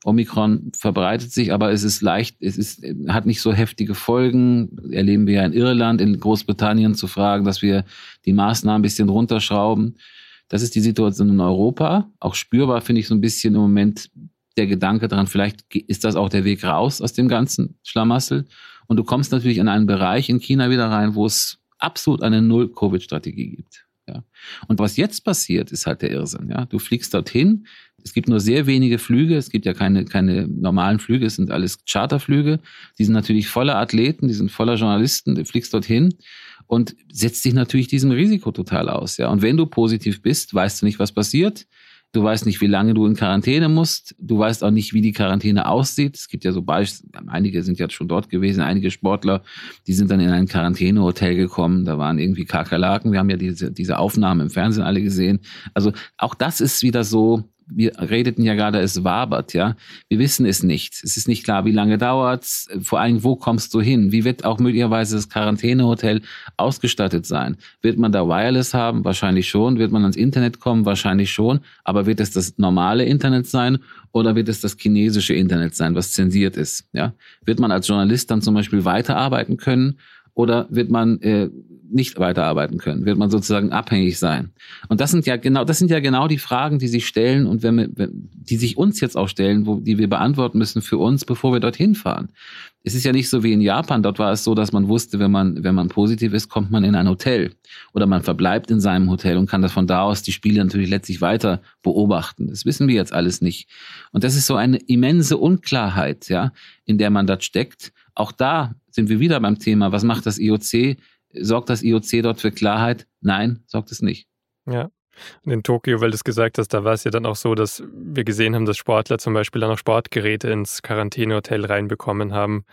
S2: Omikron verbreitet sich, aber es ist leicht, es ist, hat nicht so heftige Folgen. Erleben wir ja in Irland, in Großbritannien zu fragen, dass wir die Maßnahmen ein bisschen runterschrauben. Das ist die Situation in Europa. Auch spürbar finde ich so ein bisschen im Moment der Gedanke daran, vielleicht ist das auch der Weg raus aus dem ganzen Schlamassel. Und du kommst natürlich in einen Bereich in China wieder rein, wo es absolut eine Null-Covid-Strategie gibt. Ja. Und was jetzt passiert, ist halt der Irrsinn. Ja. Du fliegst dorthin, es gibt nur sehr wenige Flüge, es gibt ja keine, keine normalen Flüge, es sind alles Charterflüge. Die sind natürlich voller Athleten, die sind voller Journalisten, du fliegst dorthin und setzt dich natürlich diesem Risiko total aus. Ja. Und wenn du positiv bist, weißt du nicht, was passiert. Du weißt nicht, wie lange du in Quarantäne musst. Du weißt auch nicht, wie die Quarantäne aussieht. Es gibt ja so Beispiele, einige sind jetzt schon dort gewesen, einige Sportler, die sind dann in ein Quarantänehotel gekommen. Da waren irgendwie Kakerlaken. Wir haben ja diese, diese Aufnahmen im Fernsehen alle gesehen. Also auch das ist wieder so, wir redeten ja gerade, es wabert, ja. Wir wissen es nicht. Es ist nicht klar, wie lange dauert's. Vor allem, wo kommst du hin? Wie wird auch möglicherweise das Quarantänehotel ausgestattet sein? Wird man da Wireless haben? Wahrscheinlich schon. Wird man ans Internet kommen? Wahrscheinlich schon. Aber wird es das normale Internet sein oder wird es das chinesische Internet sein, was zensiert ist? Ja. Wird man als Journalist dann zum Beispiel weiterarbeiten können? oder wird man äh, nicht weiterarbeiten können? Wird man sozusagen abhängig sein? Und das sind ja genau, das sind ja genau die Fragen, die sich stellen und wenn wir, die sich uns jetzt auch stellen, wo, die wir beantworten müssen für uns, bevor wir dorthin fahren. Es ist ja nicht so wie in Japan. Dort war es so, dass man wusste, wenn man, wenn man positiv ist, kommt man in ein Hotel oder man verbleibt in seinem Hotel und kann das von da aus die Spiele natürlich letztlich weiter beobachten. Das wissen wir jetzt alles nicht. Und das ist so eine immense Unklarheit, ja, in der man dort steckt. Auch da sind wir wieder beim Thema, was macht das IOC? Sorgt das IOC dort für Klarheit? Nein, sorgt es nicht.
S1: Ja. Und in Tokio, weil du es gesagt hast, da war es ja dann auch so, dass wir gesehen haben, dass Sportler zum Beispiel dann auch Sportgeräte ins Quarantänehotel reinbekommen haben.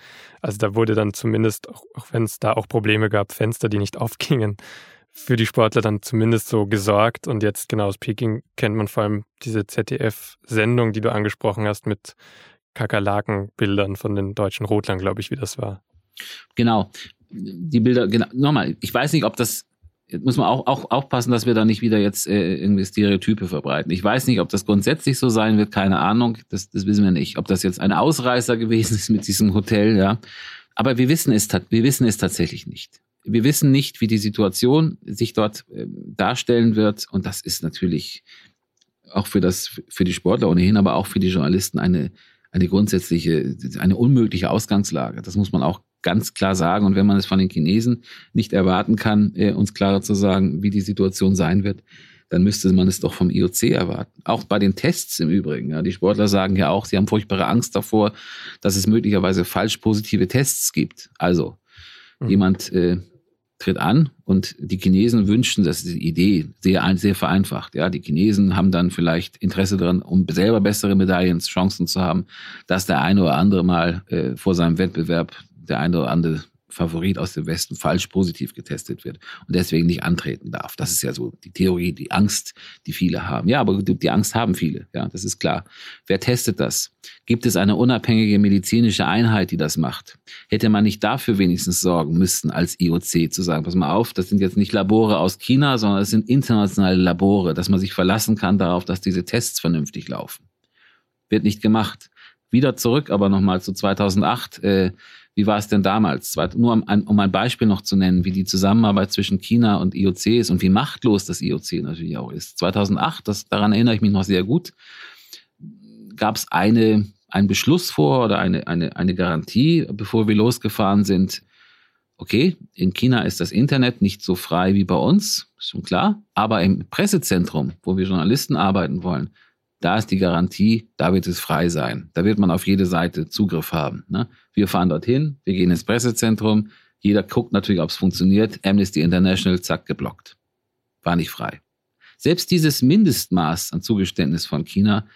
S1: Also da wurde dann zumindest, auch, auch wenn es da auch Probleme gab, Fenster, die nicht aufgingen, für die Sportler dann zumindest so gesorgt. Und jetzt genau aus Peking kennt man vor allem diese ZDF-Sendung, die du angesprochen hast, mit Kakerlakenbildern von den deutschen Rotlern, glaube ich, wie das war.
S2: Genau. Die Bilder, genau, nochmal, ich weiß nicht, ob das, muss man auch, auch aufpassen, dass wir da nicht wieder jetzt äh, irgendwie Stereotype verbreiten. Ich weiß nicht, ob das grundsätzlich so sein wird, keine Ahnung, das, das wissen wir nicht. Ob das jetzt ein Ausreißer gewesen ist mit diesem Hotel, ja. Aber wir wissen es, wir wissen es tatsächlich nicht. Wir wissen nicht, wie die Situation sich dort äh, darstellen wird. Und das ist natürlich auch für das, für die Sportler ohnehin, aber auch für die Journalisten eine, eine grundsätzliche, eine unmögliche Ausgangslage. Das muss man auch ganz klar sagen. Und wenn man es von den Chinesen nicht erwarten kann, äh, uns klarer zu sagen, wie die Situation sein wird, dann müsste man es doch vom IOC erwarten. Auch bei den Tests im Übrigen. Ja, die Sportler sagen ja auch, sie haben furchtbare Angst davor, dass es möglicherweise falsch positive Tests gibt. Also mhm. jemand äh, tritt an und die Chinesen wünschen, das ist die Idee, sehr, sehr vereinfacht. Ja, die Chinesen haben dann vielleicht Interesse daran, um selber bessere Medaillenchancen zu haben, dass der eine oder andere mal äh, vor seinem Wettbewerb der eine oder andere Favorit aus dem Westen falsch positiv getestet wird und deswegen nicht antreten darf. Das ist ja so die Theorie, die Angst, die viele haben. Ja, aber die Angst haben viele. Ja, das ist klar. Wer testet das? Gibt es eine unabhängige medizinische Einheit, die das macht? Hätte man nicht dafür wenigstens sorgen müssen, als IOC zu sagen, pass mal auf, das sind jetzt nicht Labore aus China, sondern es sind internationale Labore, dass man sich verlassen kann darauf, dass diese Tests vernünftig laufen. Wird nicht gemacht. Wieder zurück, aber nochmal zu 2008. Äh, wie war es denn damals? Nur um ein, Beispiel noch zu nennen, wie die Zusammenarbeit zwischen China und IOC ist und wie machtlos das IOC natürlich auch ist. 2008, das, daran erinnere ich mich noch sehr gut, gab es eine, einen Beschluss vor oder eine, eine, eine Garantie, bevor wir losgefahren sind. Okay, in China ist das Internet nicht so frei wie bei uns, ist schon klar, aber im Pressezentrum, wo wir Journalisten arbeiten wollen, da ist die Garantie, da wird es frei sein. Da wird man auf jede Seite Zugriff haben. Ne? Wir fahren dorthin, wir gehen ins Pressezentrum, jeder guckt natürlich, ob es funktioniert. Amnesty International, zack, geblockt. War nicht frei. Selbst dieses Mindestmaß an Zugeständnis von China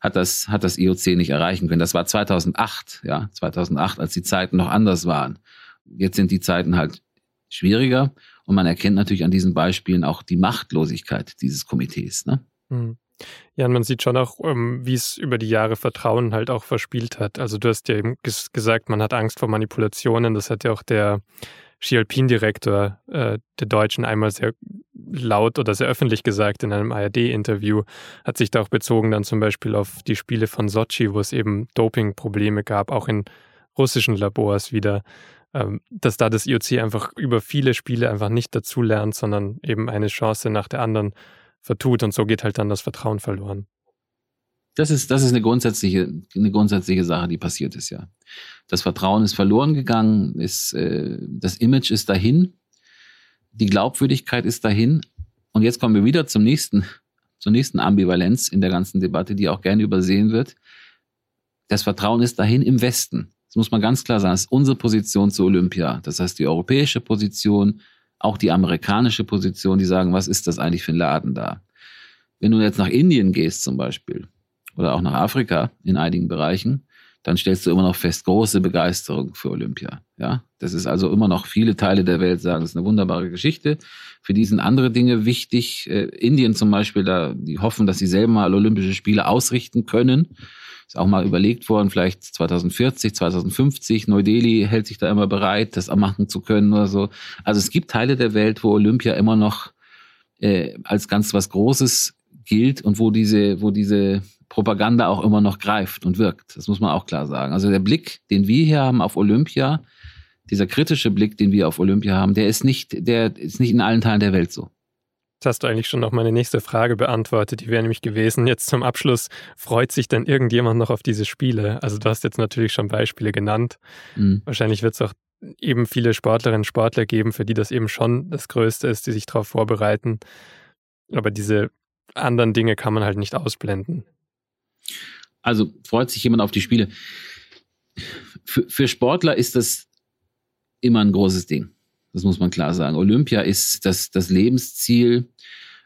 S2: hat das, hat das IOC nicht erreichen können. Das war 2008, ja, 2008, als die Zeiten noch anders waren. Jetzt sind die Zeiten halt schwieriger und man erkennt natürlich an diesen Beispielen auch die Machtlosigkeit dieses Komitees. Ne?
S1: Hm. Ja, und man sieht schon auch, ähm, wie es über die Jahre Vertrauen halt auch verspielt hat. Also du hast ja eben gesagt, man hat Angst vor Manipulationen. Das hat ja auch der Ski-Alpin-Direktor äh, der Deutschen einmal sehr laut oder sehr öffentlich gesagt in einem ARD-Interview, hat sich da auch bezogen dann zum Beispiel auf die Spiele von Sochi, wo es eben Doping-Probleme gab, auch in russischen Labors wieder, ähm, dass da das IOC einfach über viele Spiele einfach nicht dazulernt, sondern eben eine Chance nach der anderen vertut und so geht halt dann das Vertrauen verloren.
S2: Das ist, das ist eine grundsätzliche, eine grundsätzliche Sache, die passiert ist, ja. Das Vertrauen ist verloren gegangen, ist, äh, das Image ist dahin, die Glaubwürdigkeit ist dahin. Und jetzt kommen wir wieder zum nächsten, zur nächsten Ambivalenz in der ganzen Debatte, die auch gerne übersehen wird. Das Vertrauen ist dahin im Westen. Das muss man ganz klar sagen. Das ist unsere Position zu Olympia. Das heißt, die europäische Position, auch die amerikanische Position, die sagen, was ist das eigentlich für ein Laden da? Wenn du jetzt nach Indien gehst zum Beispiel oder auch nach Afrika in einigen Bereichen, dann stellst du immer noch fest, große Begeisterung für Olympia. Ja, das ist also immer noch viele Teile der Welt sagen, das ist eine wunderbare Geschichte. Für die sind andere Dinge wichtig. Äh, Indien zum Beispiel, da, die hoffen, dass sie selber mal Olympische Spiele ausrichten können. Ist auch mal überlegt worden, vielleicht 2040, 2050. Neu-Delhi hält sich da immer bereit, das machen zu können oder so. Also es gibt Teile der Welt, wo Olympia immer noch äh, als ganz was Großes gilt und wo diese, wo diese Propaganda auch immer noch greift und wirkt. Das muss man auch klar sagen. Also der Blick, den wir hier haben auf Olympia, dieser kritische Blick, den wir auf Olympia haben, der ist nicht, der ist nicht in allen Teilen der Welt so.
S1: Das hast du eigentlich schon noch meine nächste Frage beantwortet. Die wäre nämlich gewesen, jetzt zum Abschluss, freut sich denn irgendjemand noch auf diese Spiele? Also du hast jetzt natürlich schon Beispiele genannt. Mhm. Wahrscheinlich wird es auch eben viele Sportlerinnen und Sportler geben, für die das eben schon das Größte ist, die sich darauf vorbereiten. Aber diese anderen Dinge kann man halt nicht ausblenden.
S2: Also freut sich jemand auf die Spiele. Für, für Sportler ist das immer ein großes Ding. Das muss man klar sagen. Olympia ist das, das Lebensziel.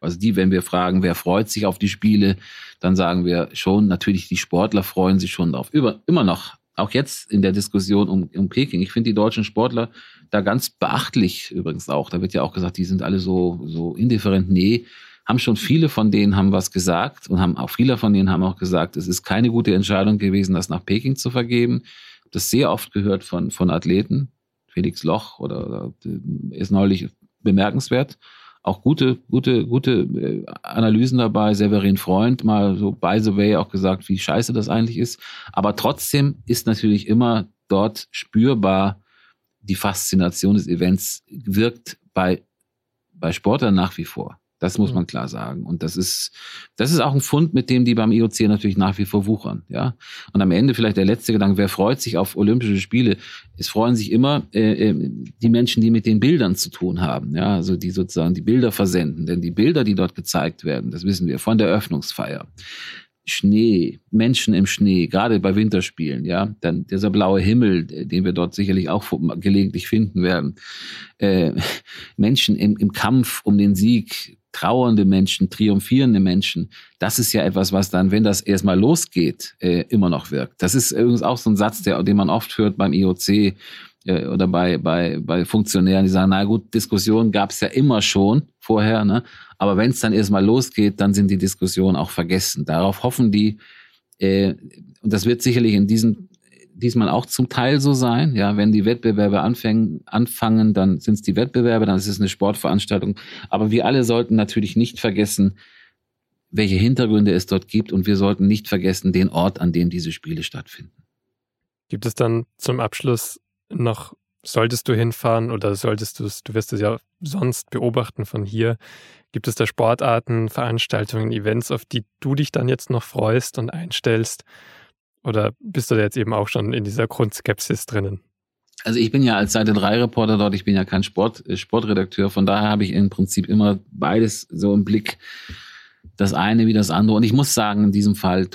S2: Also die, wenn wir fragen, wer freut sich auf die Spiele, dann sagen wir schon, natürlich die Sportler freuen sich schon drauf. Über, immer noch, auch jetzt in der Diskussion um, um Peking. Ich finde die deutschen Sportler da ganz beachtlich übrigens auch. Da wird ja auch gesagt, die sind alle so, so indifferent. Nee, haben schon viele von denen haben was gesagt und haben auch viele von denen haben auch gesagt, es ist keine gute Entscheidung gewesen, das nach Peking zu vergeben. Das sehr oft gehört von, von Athleten. Felix Loch oder, oder ist neulich bemerkenswert. Auch gute, gute, gute äh, Analysen dabei. Severin Freund mal so by the way auch gesagt, wie scheiße das eigentlich ist. Aber trotzdem ist natürlich immer dort spürbar, die Faszination des Events wirkt bei, bei Sportlern nach wie vor. Das muss man klar sagen. Und das ist, das ist auch ein Fund, mit dem die beim IOC natürlich nach wie vor wuchern, ja. Und am Ende vielleicht der letzte Gedanke, wer freut sich auf Olympische Spiele? Es freuen sich immer äh, äh, die Menschen, die mit den Bildern zu tun haben, ja, also die sozusagen die Bilder versenden. Denn die Bilder, die dort gezeigt werden, das wissen wir von der Eröffnungsfeier, Schnee, Menschen im Schnee, gerade bei Winterspielen, ja, dann dieser blaue Himmel, den wir dort sicherlich auch gelegentlich finden werden, äh, Menschen im, im Kampf um den Sieg, trauernde Menschen, triumphierende Menschen, das ist ja etwas, was dann, wenn das erstmal losgeht, äh, immer noch wirkt. Das ist übrigens auch so ein Satz, der, den man oft hört beim IOC, äh, oder bei, bei, bei Funktionären, die sagen, na gut, Diskussionen gab es ja immer schon vorher, ne? aber wenn es dann erstmal losgeht, dann sind die Diskussionen auch vergessen. Darauf hoffen die, äh, und das wird sicherlich in diesem diesmal auch zum Teil so sein. Ja, wenn die Wettbewerbe anfangen, anfangen dann sind es die Wettbewerbe, dann ist es eine Sportveranstaltung. Aber wir alle sollten natürlich nicht vergessen, welche Hintergründe es dort gibt und wir sollten nicht vergessen den Ort, an dem diese Spiele stattfinden.
S1: Gibt es dann zum Abschluss noch solltest du hinfahren oder solltest du es, du wirst es ja sonst beobachten von hier, gibt es da Sportarten, Veranstaltungen, Events, auf die du dich dann jetzt noch freust und einstellst? Oder bist du da jetzt eben auch schon in dieser Grundskepsis drinnen?
S2: Also ich bin ja als Seite 3 Reporter dort, ich bin ja kein Sport, äh, Sportredakteur, von daher habe ich im Prinzip immer beides so im Blick das eine wie das andere. Und ich muss sagen, in diesem Fall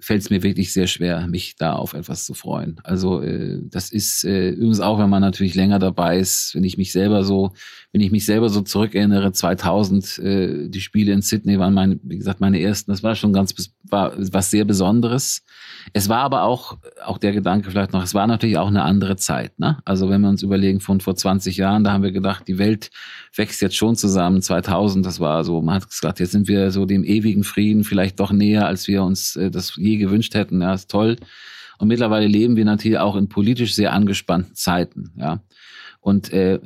S2: fällt es mir wirklich sehr schwer, mich da auf etwas zu freuen. Also äh, das ist äh, übrigens auch, wenn man natürlich länger dabei ist, wenn ich mich selber so, wenn ich mich selber so zurückerinnere, 2000, äh, die Spiele in Sydney waren meine, wie gesagt, meine ersten. Das war schon ganz, war was sehr Besonderes. Es war aber auch, auch der Gedanke vielleicht noch, es war natürlich auch eine andere Zeit. Ne? Also wenn wir uns überlegen von vor 20 Jahren, da haben wir gedacht, die Welt wächst jetzt schon zusammen. 2000, das war so, man hat gesagt, jetzt sind wir so dem ewigen Frieden vielleicht doch näher, als wir uns äh, das je gewünscht hätten. Ja, ist toll. Und mittlerweile leben wir natürlich auch in politisch sehr angespannten Zeiten. Ja, und äh,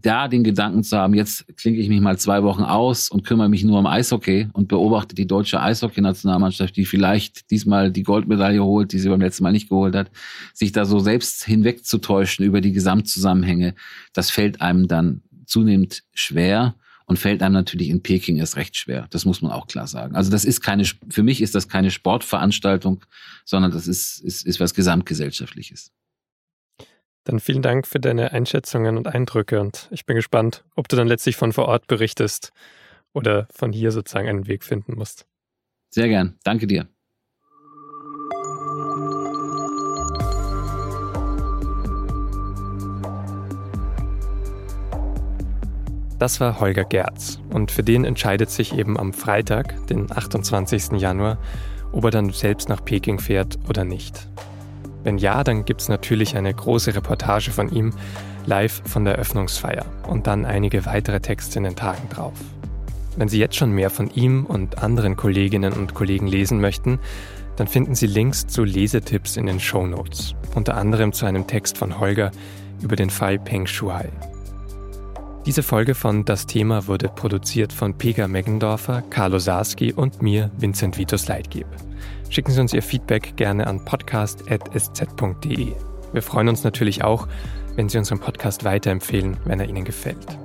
S2: da den Gedanken zu haben, jetzt klinke ich mich mal zwei Wochen aus und kümmere mich nur um Eishockey und beobachte die deutsche Eishockey-Nationalmannschaft, die vielleicht diesmal die Goldmedaille holt, die sie beim letzten Mal nicht geholt hat, sich da so selbst hinwegzutäuschen über die Gesamtzusammenhänge, das fällt einem dann zunehmend schwer und fällt einem natürlich in Peking erst recht schwer. Das muss man auch klar sagen. Also das ist keine, für mich ist das keine Sportveranstaltung, sondern das ist, ist, ist was Gesamtgesellschaftliches.
S1: Dann vielen Dank für deine Einschätzungen und Eindrücke und ich bin gespannt, ob du dann letztlich von vor Ort berichtest oder von hier sozusagen einen Weg finden musst.
S2: Sehr gern. Danke dir.
S1: Das war Holger Gerz und für den entscheidet sich eben am Freitag, den 28. Januar, ob er dann selbst nach Peking fährt oder nicht. Wenn ja, dann gibt es natürlich eine große Reportage von ihm, live von der Eröffnungsfeier und dann einige weitere Texte in den Tagen drauf. Wenn Sie jetzt schon mehr von ihm und anderen Kolleginnen und Kollegen lesen möchten, dann finden Sie Links zu Lesetipps in den Show Notes, unter anderem zu einem Text von Holger über den Fall Peng Shuai. Diese Folge von Das Thema wurde produziert von Pega Meggendorfer, Carlo Sarski und mir, Vincent Vitus Leitgeb. Schicken Sie uns Ihr Feedback gerne an podcast.sz.de. Wir freuen uns natürlich auch, wenn Sie unseren Podcast weiterempfehlen, wenn er Ihnen gefällt.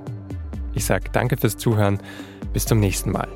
S1: Ich sage danke fürs Zuhören. Bis zum nächsten Mal.